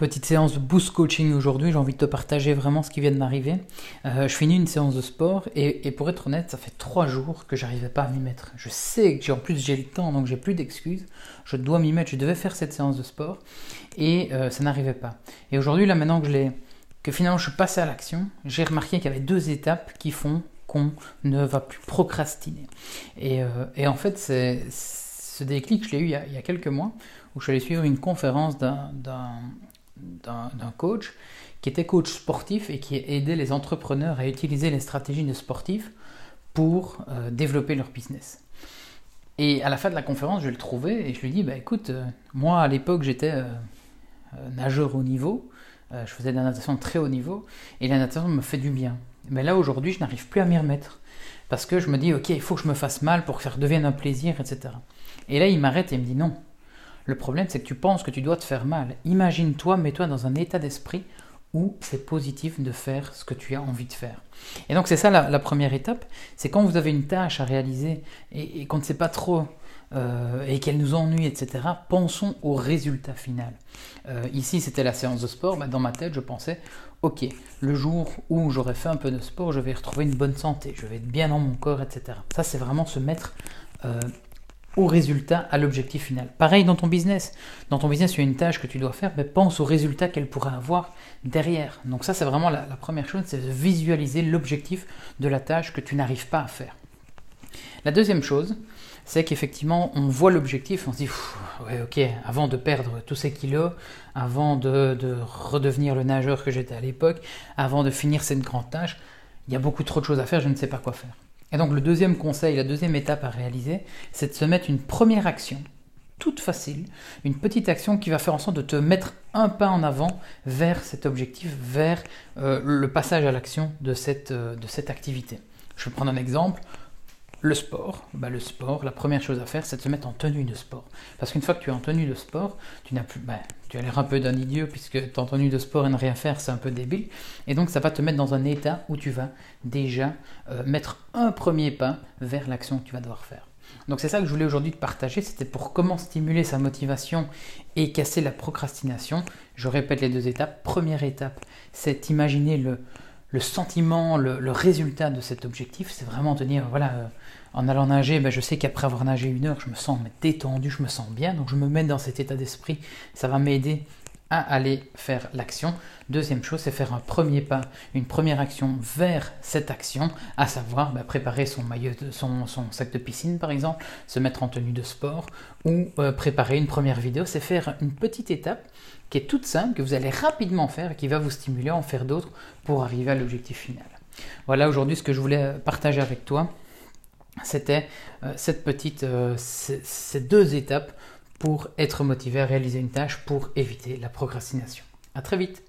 Petite séance de boost coaching aujourd'hui, j'ai envie de te partager vraiment ce qui vient de m'arriver. Euh, je finis une séance de sport et, pour être honnête, ça fait trois jours que j'arrivais pas à m'y mettre. Je sais que j'ai en plus j'ai le temps, donc j'ai plus d'excuses. Je dois m'y mettre, je devais faire cette séance de sport et euh, ça n'arrivait pas. Et aujourd'hui, là maintenant que je l'ai, que finalement je suis passé à l'action, j'ai remarqué qu'il y avait deux étapes qui font qu'on ne va plus procrastiner. Et, euh, en fait, c'est ce déclic, je l'ai eu il y, a, quelques mois, où je suis allé suivre une conférence d'un coach qui était coach sportif et qui aidait les entrepreneurs à utiliser les stratégies de sportifs pour euh, développer leur business. Et à la fin de la conférence, je le trouvais et je lui dis bah, écoute, euh, moi à l'époque j'étais euh, nageur haut niveau, je faisais de la natation très haut niveau et la natation me fait du bien. Mais là aujourd'hui, je n'arrive plus à m'y remettre parce que je me dis ok, il faut que je me fasse mal pour que ça devienne un plaisir, etc. Et là, il m'arrête et il me dit non, le problème, c'est que tu penses que tu dois te faire mal. Imagine-toi, mets-toi dans un état d'esprit où c'est positif de faire ce que tu as envie de faire. Et donc c'est ça la, première étape, c'est quand vous avez une tâche à réaliser et, qu'on ne sait pas trop euh, et qu'elle nous ennuie, etc., pensons au résultat final. Euh, ici c'était la séance de sport, bah, dans ma tête je pensais, ok, le jour où j'aurai fait un peu de sport, je vais retrouver une bonne santé, je vais être bien dans mon corps, etc. Ça c'est vraiment se mettre... Euh, au résultat, à l'objectif final. Pareil dans ton business. Dans ton business, il y a une tâche que tu dois faire, mais pense au résultat qu'elle pourrait avoir derrière. Donc ça, c'est vraiment la, première chose, c'est de visualiser l'objectif de la tâche que tu n'arrives pas à faire. La deuxième chose, c'est qu'effectivement, on voit l'objectif, on se dit, ouais, ok, avant de perdre tous ces kilos, avant de redevenir le nageur que j'étais à l'époque, avant de finir cette grande tâche, il y a beaucoup trop de choses à faire, je ne sais pas quoi faire. Et donc le deuxième conseil, la deuxième étape à réaliser, c'est de se mettre une première action, toute facile, une petite action qui va faire en sorte de te mettre un pas en avant vers cet objectif, vers euh, le passage à l'action de cette, euh, de cette activité. Je vais prendre un exemple. Le sport, bah le sport, la première chose à faire, c'est de se mettre en tenue de sport. Parce qu'une fois que tu es en tenue de sport, tu n'as plus, bah, tu as l'air un peu d'un idiot puisque tu es en tenue de sport et ne rien faire, c'est un peu débile. Et donc ça va te mettre dans un état où tu vas déjà euh, mettre un premier pas vers l'action que tu vas devoir faire. Donc c'est ça que je voulais aujourd'hui te partager, c'était pour comment stimuler sa motivation et casser la procrastination. Je répète les deux étapes. Première étape, c'est imaginer le, le sentiment, le, résultat de cet objectif, c'est vraiment de dire, voilà, euh, en allant nager, ben, je sais qu'après avoir nagé une heure, je me sens détendu, je me sens bien, donc je me mets dans cet état d'esprit, ça va m'aider aller faire l'action. Deuxième chose, c'est faire un premier pas, une première action vers cette action, à savoir ben, préparer son maillot, son, sac de piscine par exemple, se mettre en tenue de sport ou euh, préparer une première vidéo. C'est faire une petite étape qui est toute simple, que vous allez rapidement faire et qui va vous stimuler à en faire d'autres pour arriver à l'objectif final. Voilà aujourd'hui ce que je voulais partager avec toi. C'était euh, cette petite, euh, ces deux étapes pour être motivé à réaliser une tâche pour éviter la procrastination. À très vite